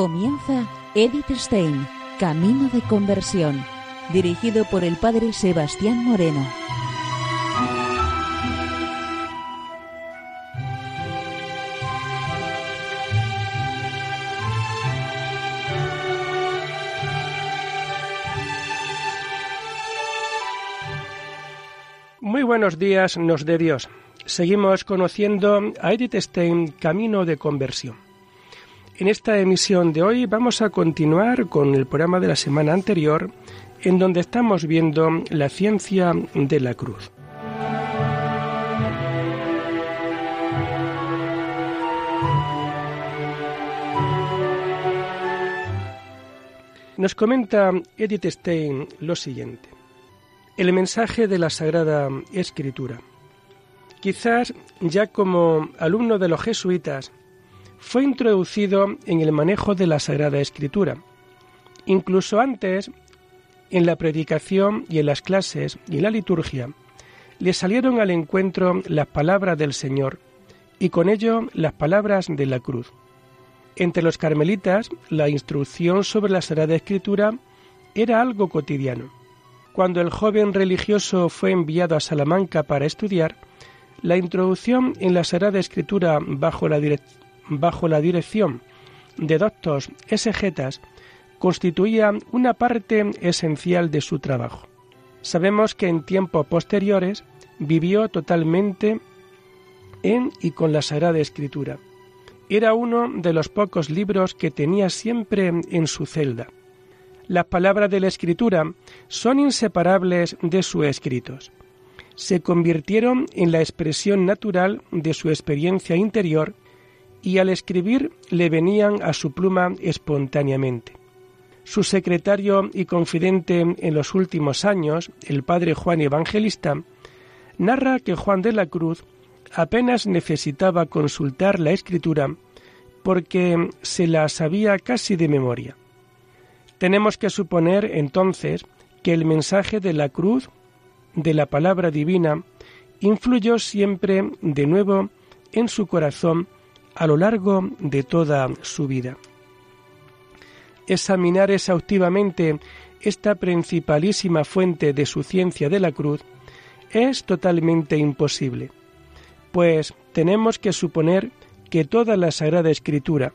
Comienza Edith Stein, Camino de Conversión, dirigido por el padre Sebastián Moreno. Muy buenos días, nos de Dios. Seguimos conociendo a Edith Stein, Camino de Conversión. En esta emisión de hoy vamos a continuar con el programa de la semana anterior, en donde estamos viendo la ciencia de la cruz. Nos comenta Edith Stein lo siguiente. El mensaje de la Sagrada Escritura. Quizás ya como alumno de los jesuitas fue introducido en el manejo de la Sagrada Escritura. Incluso antes, en la predicación y en las clases y en la liturgia, le salieron al encuentro las palabras del Señor y con ello las palabras de la cruz. Entre los carmelitas, la instrucción sobre la Sagrada Escritura era algo cotidiano. Cuando el joven religioso fue enviado a Salamanca para estudiar, la introducción en la Sagrada Escritura bajo la, bajo la dirección de doctos exegetas constituía una parte esencial de su trabajo. Sabemos que en tiempos posteriores vivió totalmente en y con la Sagrada Escritura. Era uno de los pocos libros que tenía siempre en su celda. Las palabras de la Escritura son inseparables de sus escritos. Se convirtieron en la expresión natural de su experiencia interior y al escribir le venían a su pluma espontáneamente. Su secretario y confidente en los últimos años, el padre Juan Evangelista, narra que Juan de la Cruz apenas necesitaba consultar la escritura porque se la sabía casi de memoria. Tenemos que suponer entonces que el mensaje de la cruz, de la palabra divina, influyó siempre de nuevo en su corazón a lo largo de toda su vida. Examinar exhaustivamente esta principalísima fuente de su ciencia de la cruz es totalmente imposible, pues tenemos que suponer que toda la Sagrada Escritura,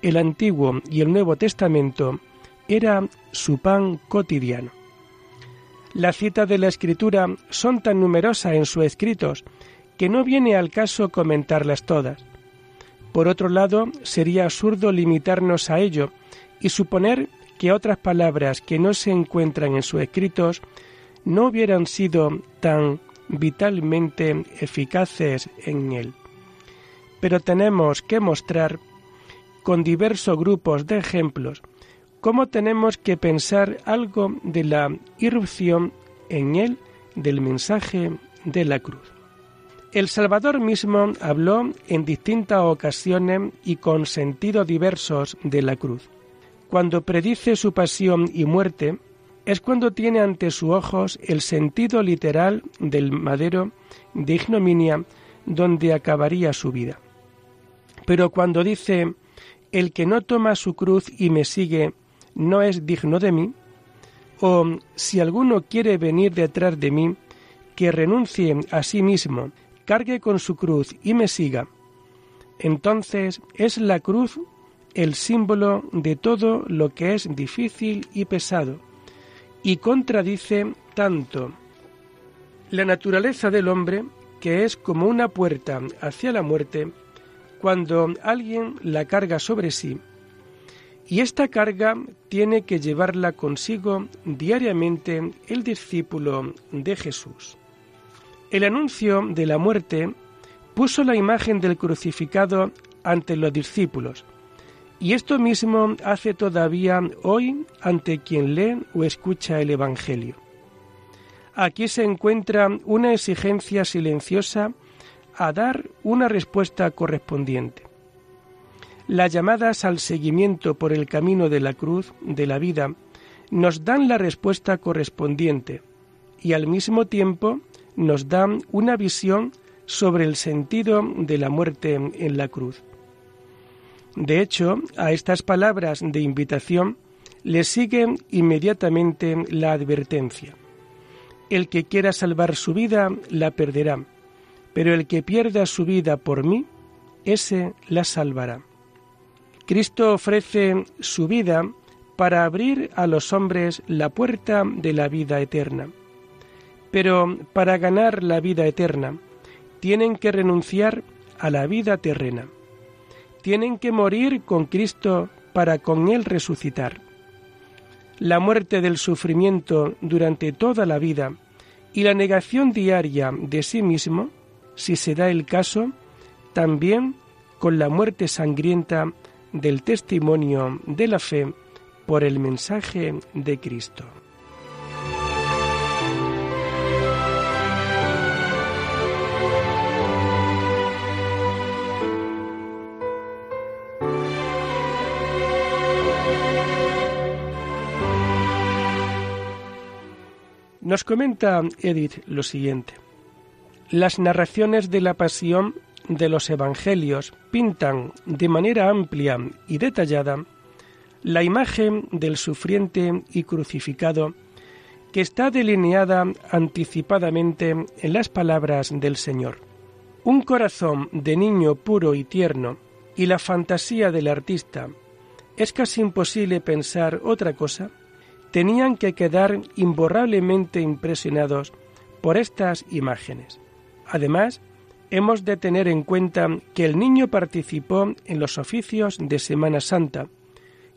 el Antiguo y el Nuevo Testamento, era su pan cotidiano. Las citas de la Escritura son tan numerosas en sus escritos que no viene al caso comentarlas todas. Por otro lado, sería absurdo limitarnos a ello y suponer que otras palabras que no se encuentran en sus escritos no hubieran sido tan vitalmente eficaces en él. Pero tenemos que mostrar con diversos grupos de ejemplos cómo tenemos que pensar algo de la irrupción en él del mensaje de la cruz. El Salvador mismo habló en distintas ocasiones y con sentidos diversos de la cruz. Cuando predice su pasión y muerte, es cuando tiene ante sus ojos el sentido literal del madero de ignominia donde acabaría su vida. Pero cuando dice, el que no toma su cruz y me sigue no es digno de mí, o si alguno quiere venir detrás de mí, que renuncie a sí mismo cargue con su cruz y me siga, entonces es la cruz el símbolo de todo lo que es difícil y pesado, y contradice tanto la naturaleza del hombre, que es como una puerta hacia la muerte, cuando alguien la carga sobre sí, y esta carga tiene que llevarla consigo diariamente el discípulo de Jesús. El anuncio de la muerte puso la imagen del crucificado ante los discípulos, y esto mismo hace todavía hoy ante quien lee o escucha el Evangelio. Aquí se encuentra una exigencia silenciosa a dar una respuesta correspondiente. Las llamadas al seguimiento por el camino de la cruz de la vida nos dan la respuesta correspondiente y al mismo tiempo nos dan una visión sobre el sentido de la muerte en la cruz. De hecho, a estas palabras de invitación le sigue inmediatamente la advertencia. El que quiera salvar su vida la perderá, pero el que pierda su vida por mí, ese la salvará. Cristo ofrece su vida para abrir a los hombres la puerta de la vida eterna. Pero para ganar la vida eterna, tienen que renunciar a la vida terrena. Tienen que morir con Cristo para con Él resucitar. La muerte del sufrimiento durante toda la vida y la negación diaria de sí mismo, si se da el caso, también con la muerte sangrienta del testimonio de la fe por el mensaje de Cristo. Nos comenta Edith lo siguiente. Las narraciones de la pasión de los Evangelios pintan de manera amplia y detallada la imagen del sufriente y crucificado que está delineada anticipadamente en las palabras del Señor. Un corazón de niño puro y tierno y la fantasía del artista, es casi imposible pensar otra cosa, tenían que quedar imborrablemente impresionados por estas imágenes. Además, hemos de tener en cuenta que el niño participó en los oficios de Semana Santa,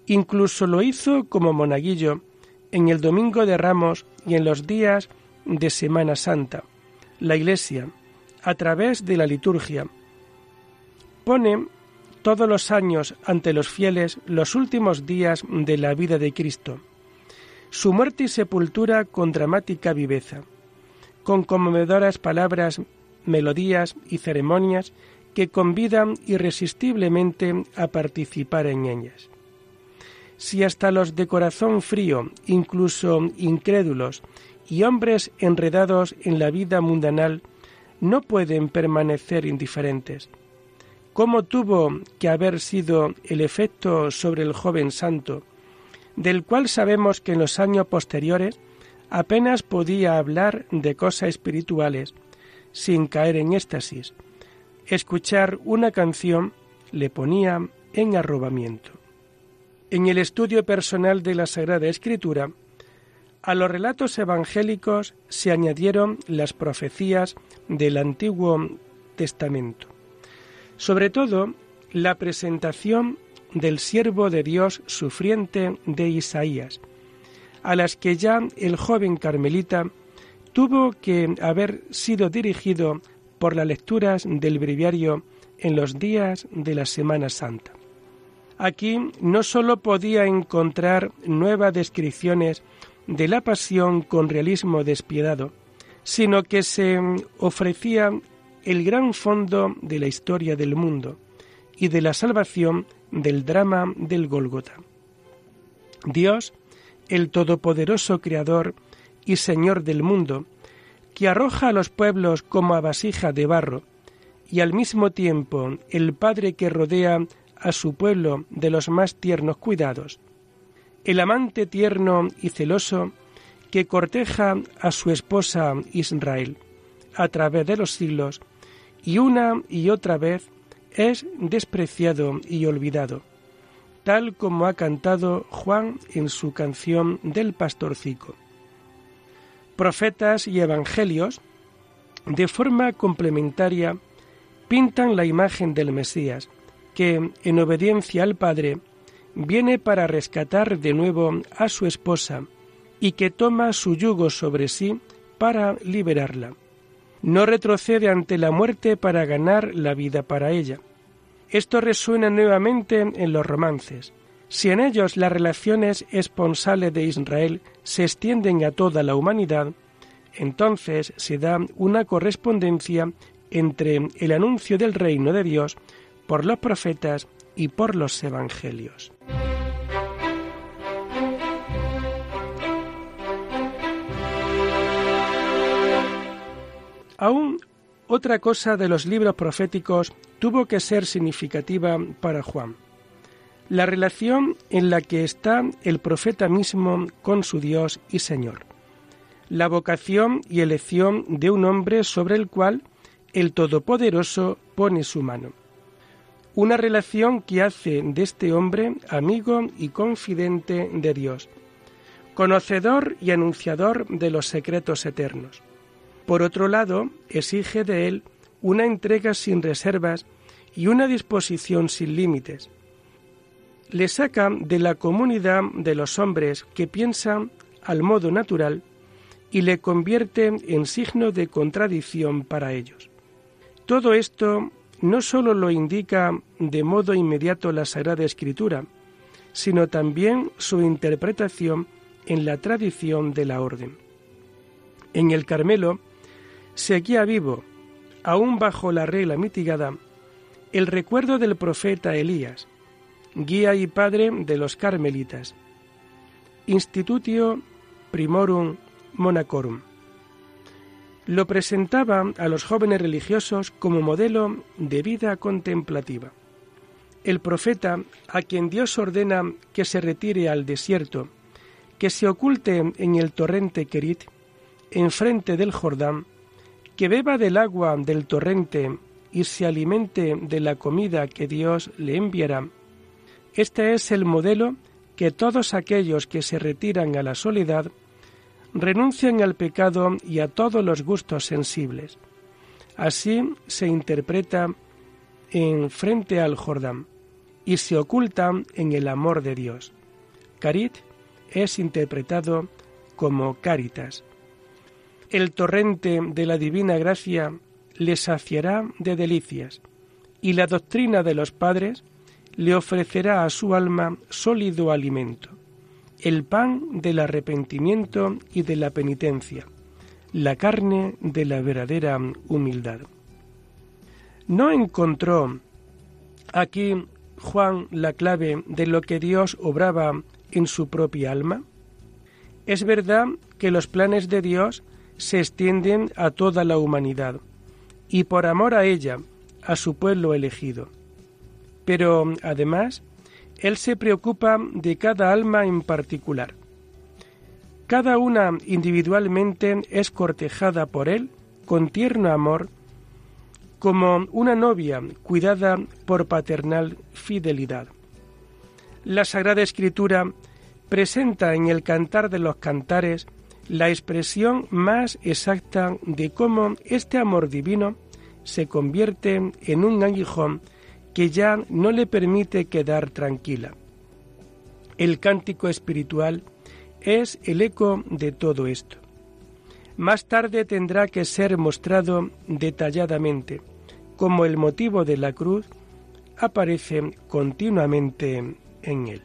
incluso lo hizo como monaguillo en el Domingo de Ramos y en los días de Semana Santa. La Iglesia, a través de la liturgia, pone todos los años ante los fieles los últimos días de la vida de Cristo, su muerte y sepultura con dramática viveza, con conmovedoras palabras melodías y ceremonias que convidan irresistiblemente a participar en ellas. Si hasta los de corazón frío, incluso incrédulos, y hombres enredados en la vida mundanal, no pueden permanecer indiferentes, ¿cómo tuvo que haber sido el efecto sobre el joven santo, del cual sabemos que en los años posteriores apenas podía hablar de cosas espirituales, sin caer en éxtasis. Escuchar una canción le ponía en arrobamiento. En el estudio personal de la Sagrada Escritura, a los relatos evangélicos se añadieron las profecías del Antiguo Testamento. Sobre todo, la presentación del siervo de Dios sufriente de Isaías, a las que ya el joven carmelita tuvo que haber sido dirigido por las lecturas del breviario en los días de la Semana Santa. Aquí no sólo podía encontrar nuevas descripciones de la pasión con realismo despiadado, sino que se ofrecía el gran fondo de la historia del mundo y de la salvación del drama del Gólgota. Dios, el Todopoderoso Creador, y Señor del mundo, que arroja a los pueblos como a vasija de barro, y al mismo tiempo el Padre que rodea a su pueblo de los más tiernos cuidados, el amante tierno y celoso que corteja a su esposa Israel a través de los siglos, y una y otra vez es despreciado y olvidado, tal como ha cantado Juan en su canción del pastorcico profetas y evangelios, de forma complementaria, pintan la imagen del Mesías, que, en obediencia al Padre, viene para rescatar de nuevo a su esposa y que toma su yugo sobre sí para liberarla. No retrocede ante la muerte para ganar la vida para ella. Esto resuena nuevamente en los romances. Si en ellos las relaciones esponsales de Israel se extienden a toda la humanidad, entonces se da una correspondencia entre el anuncio del reino de Dios por los profetas y por los evangelios. Aún otra cosa de los libros proféticos tuvo que ser significativa para Juan. la relación en la que está el profeta mismo con su Dios y Señor, la vocación y elección de un hombre sobre el cual el Todopoderoso pone su mano. Una relación que hace de este hombre amigo y confidente de Dios, conocedor y anunciador de los secretos eternos. Por otro lado, exige de él una entrega sin reservas y una disposición sin límites. Le saca de la comunidad de los hombres que piensan al modo natural y le convierte en signo de contradicción para ellos. Todo esto no sólo lo indica de modo inmediato la Sagrada Escritura, sino también su interpretación en la tradición de la orden. En el Carmelo seguía vivo, aún bajo la regla mitigada, el recuerdo del profeta Elías, guía y padre de los carmelitas. Institutio Primorum Monacorum lo presentaba a los jóvenes religiosos como modelo de vida contemplativa. El profeta, a quien Dios ordena que se retire al desierto, que se oculte en el torrente Kerit, enfrente del Jordán, que beba del agua del torrente y se alimente de la comida que Dios le enviará. Este es el modelo que todos aquellos que se retiran a la soledad renuncian al pecado y a todos los gustos sensibles. Así se interpreta en frente al Jordán y se oculta en el amor de Dios. Carit es interpretado como caritas. El torrente de la divina gracia le saciará de delicias y la doctrina de los padres le ofrecerá a su alma sólido alimento el pan del arrepentimiento y de la penitencia, la carne de la verdadera humildad. ¿No encontró aquí Juan la clave de lo que Dios obraba en su propia alma? Es verdad que los planes de Dios se extienden a toda la humanidad y por amor a ella, a su pueblo elegido. Pero además, él se preocupa de cada alma en particular. Cada una individualmente es cortejada por Él con tierno amor, como una novia cuidada por paternal fidelidad. La Sagrada Escritura presenta en el Cantar de los Cantares la expresión más exacta de cómo este amor divino se convierte en un aguijón que ya no le permite quedar tranquila. El cántico espiritual es el eco de todo esto. Más tarde tendrá que ser mostrado detalladamente como el motivo de la cruz aparece continuamente en él.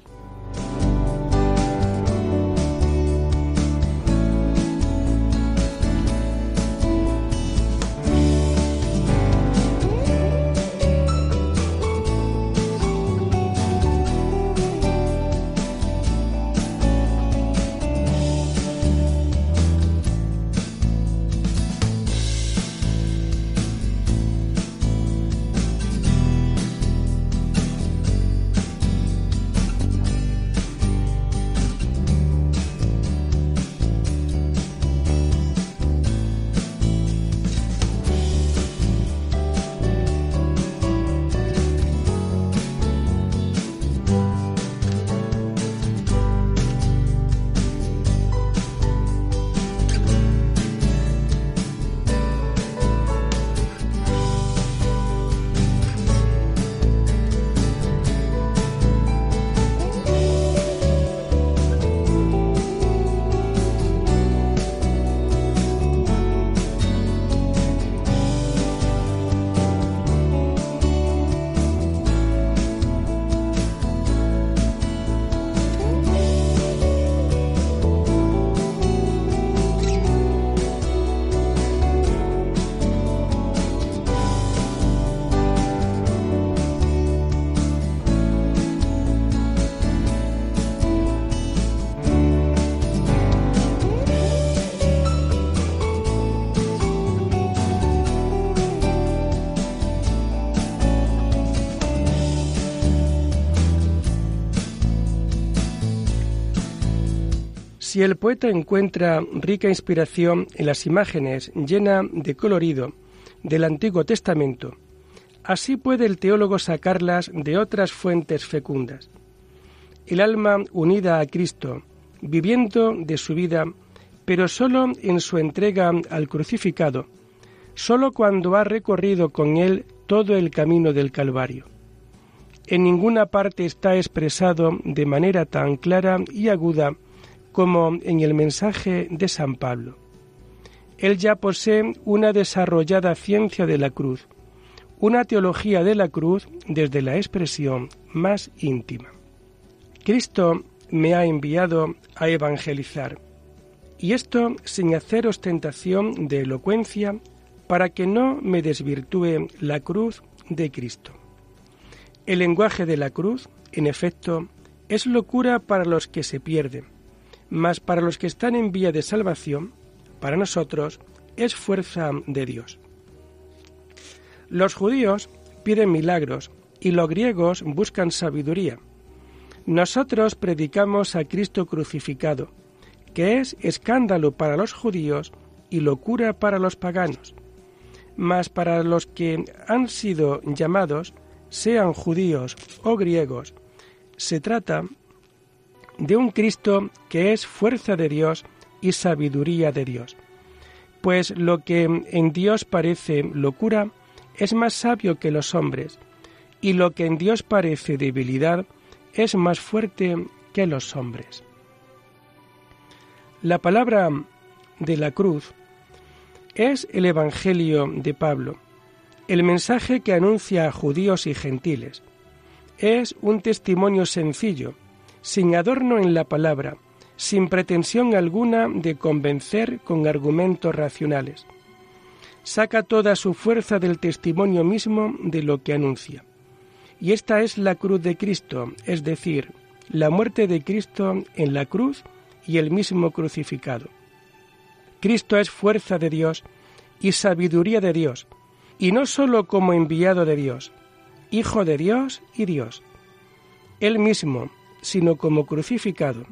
Si el poeta encuentra rica inspiración en las imágenes llenas de colorido del Antiguo Testamento, así puede el teólogo sacarlas de otras fuentes fecundas. El alma unida a Cristo, viviendo de su vida, pero sólo en su entrega al crucificado, sólo cuando ha recorrido con él todo el camino del Calvario. En ninguna parte está expresado de manera tan clara y aguda como en el mensaje de San Pablo. Él ya posee una desarrollada ciencia de la cruz, una teología de la cruz desde la expresión más íntima. Cristo me ha enviado a evangelizar, y esto sin hacer ostentación de elocuencia para que no me desvirtúe la cruz de Cristo. El lenguaje de la cruz, en efecto, es locura para los que se pierden, mas para los que están en vía de salvación, para nosotros, es fuerza de Dios. Los judíos piden milagros y los griegos buscan sabiduría. Nosotros predicamos a Cristo crucificado, que es escándalo para los judíos y locura para los paganos. Mas para los que han sido llamados, sean judíos o griegos, se trata de un Cristo que es fuerza de Dios y sabiduría de Dios. Pues lo que en Dios parece locura es más sabio que los hombres, y lo que en Dios parece debilidad es más fuerte que los hombres. La palabra de la cruz es el Evangelio de Pablo, el mensaje que anuncia a judíos y gentiles. Es un testimonio sencillo, sin adorno en la palabra, sin pretensión alguna de convencer con argumentos racionales. Saca toda su fuerza del testimonio mismo de lo que anuncia. Y esta es la cruz de Cristo, es decir, la muerte de Cristo en la cruz y el mismo crucificado. Cristo es fuerza de Dios y sabiduría de Dios, y no sólo como enviado de Dios, Hijo de Dios y Dios. Él mismo, sino como crucificado.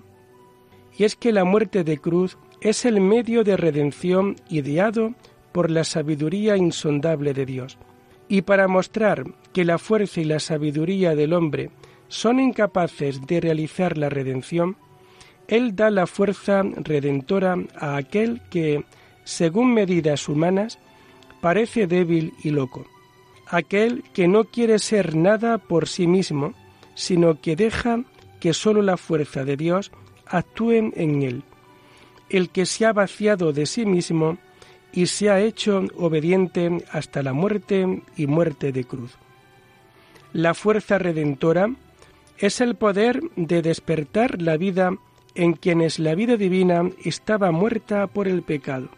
Y es que la muerte de cruz es el medio de redención ideado por la sabiduría insondable de Dios. Y para mostrar que la fuerza y la sabiduría del hombre son incapaces de realizar la redención, Él da la fuerza redentora a aquel que, según medidas humanas, parece débil y loco, aquel que no quiere ser nada por sí mismo, sino que deja que sólo la fuerza de Dios actúe en él, el que se ha vaciado de sí mismo y se ha hecho obediente hasta la muerte y muerte de cruz. La fuerza redentora es el poder de despertar la vida en quienes la vida divina estaba muerta por el pecado.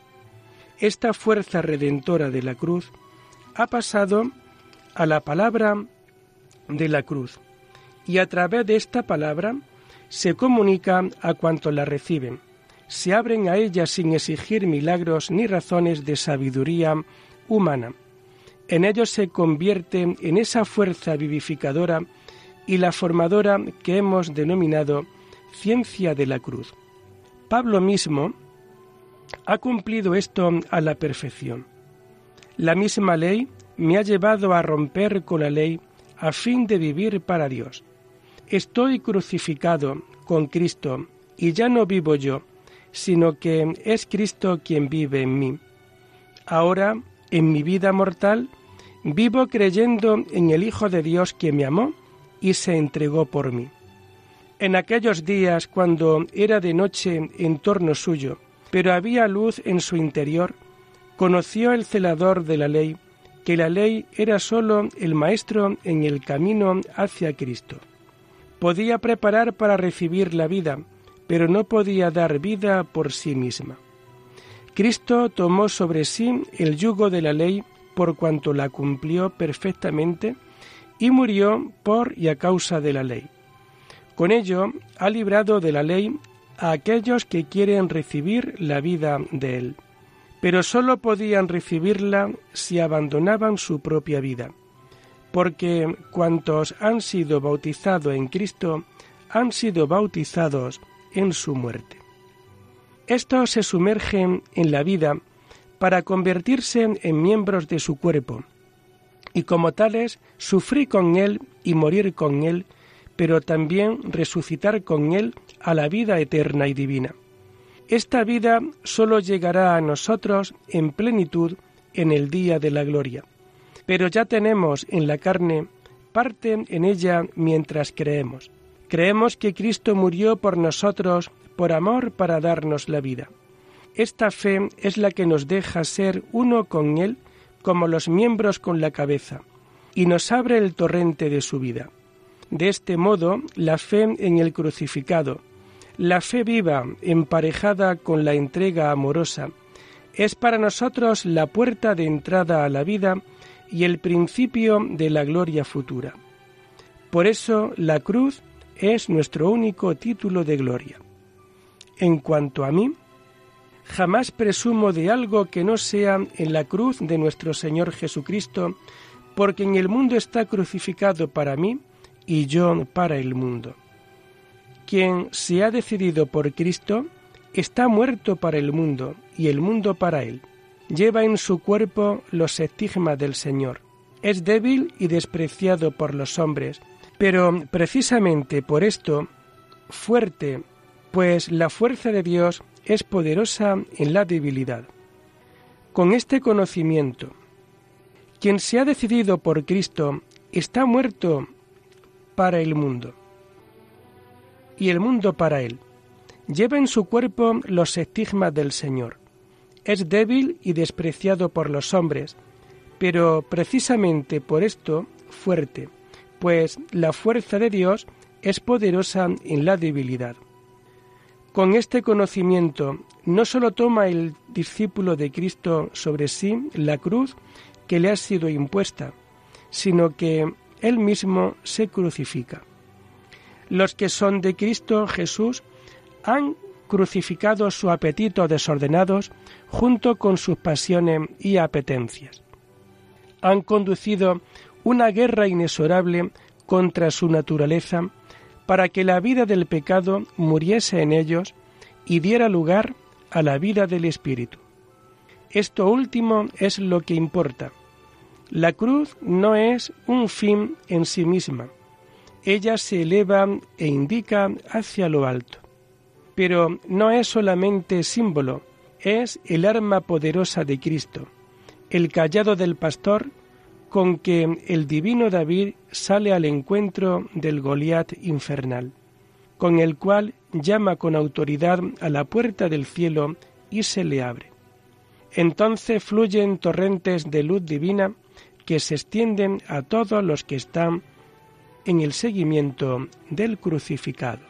Esta fuerza redentora de la cruz ha pasado a la palabra de la cruz y a través de esta palabra se comunica a cuantos la reciben se abren a ella sin exigir milagros ni razones de sabiduría humana. En ellos se convierte en esa fuerza vivificadora y la formadora que hemos denominado ciencia de la cruz. Pablo mismo ha cumplido esto a la perfección. La misma ley me ha llevado a romper con la ley a fin de vivir para Dios. Estoy crucificado con Cristo y ya no vivo yo, sino que es Cristo quien vive en mí. Ahora, en mi vida mortal, vivo creyendo en el Hijo de Dios que me amó y se entregó por mí. En aquellos días, cuando era de noche en torno suyo, pero había luz en su interior, conoció el celador de la ley que la ley era sólo el maestro en el camino hacia Cristo. Podía preparar para recibir la vida, pero no podía dar vida por sí misma. Cristo tomó sobre sí el yugo de la ley por cuanto la cumplió perfectamente y murió por y a causa de la ley. Con ello ha librado de la ley a aquellos que quieren recibir la vida de él, pero sólo podían recibirla si abandonaban su propia vida, porque cuantos han sido bautizados en Cristo han sido bautizados en su muerte. Estos se sumergen en la vida para convertirse en miembros de su cuerpo, y como tales sufrir con Él y morir con Él, pero también resucitar con Él a la vida eterna y divina. Esta vida sólo llegará a nosotros en plenitud en el día de la gloria, pero ya tenemos en la carne parte en ella mientras creemos. Creemos que Cristo murió por nosotros por amor para darnos la vida. Esta fe es la que nos deja ser uno con Él como los miembros con la cabeza, y nos abre el torrente de su vida. De este modo, la fe en el crucificado, la fe viva emparejada con la entrega amorosa, es para nosotros la puerta de entrada a la vida y el principio de la gloria futura. Por eso la cruz es nuestro único título de gloria. En cuanto a mí, jamás presumo de algo que no sea en la cruz de nuestro Señor Jesucristo, porque en el mundo está crucificado para mí y yo para el mundo. Quien se ha decidido por Cristo está muerto para el mundo y el mundo para él. Lleva en su cuerpo los estigmas del Señor. Es débil y despreciado por los hombres, pero precisamente por esto fuerte, pues la fuerza de Dios es poderosa en la debilidad. Con este conocimiento, quien se ha decidido por Cristo está muerto para el mundo y el mundo para él. Lleva en su cuerpo los estigmas del Señor. Es débil y despreciado por los hombres, pero precisamente por esto fuerte, pues la fuerza de Dios es poderosa en la debilidad. Con este conocimiento no sólo toma el discípulo de Cristo sobre sí la cruz que le ha sido impuesta, sino que él mismo se crucifica. Los que son de Cristo Jesús han crucificado su apetito desordenados junto con sus pasiones y apetencias. Han conducido una guerra inexorable contra su naturaleza para que la vida del pecado muriese en ellos y diera lugar a la vida del Espíritu. Esto último es lo que importa. La cruz no es un fin en sí misma. Ella se eleva e indica hacia lo alto. Pero no es solamente símbolo, es el arma poderosa de Cristo, el callado del pastor con que el divino David sale al encuentro del Goliat infernal, con el cual llama con autoridad a la puerta del cielo y se le abre. Entonces fluyen torrentes de luz divina que se extienden a todos los que están en el seguimiento del crucificado.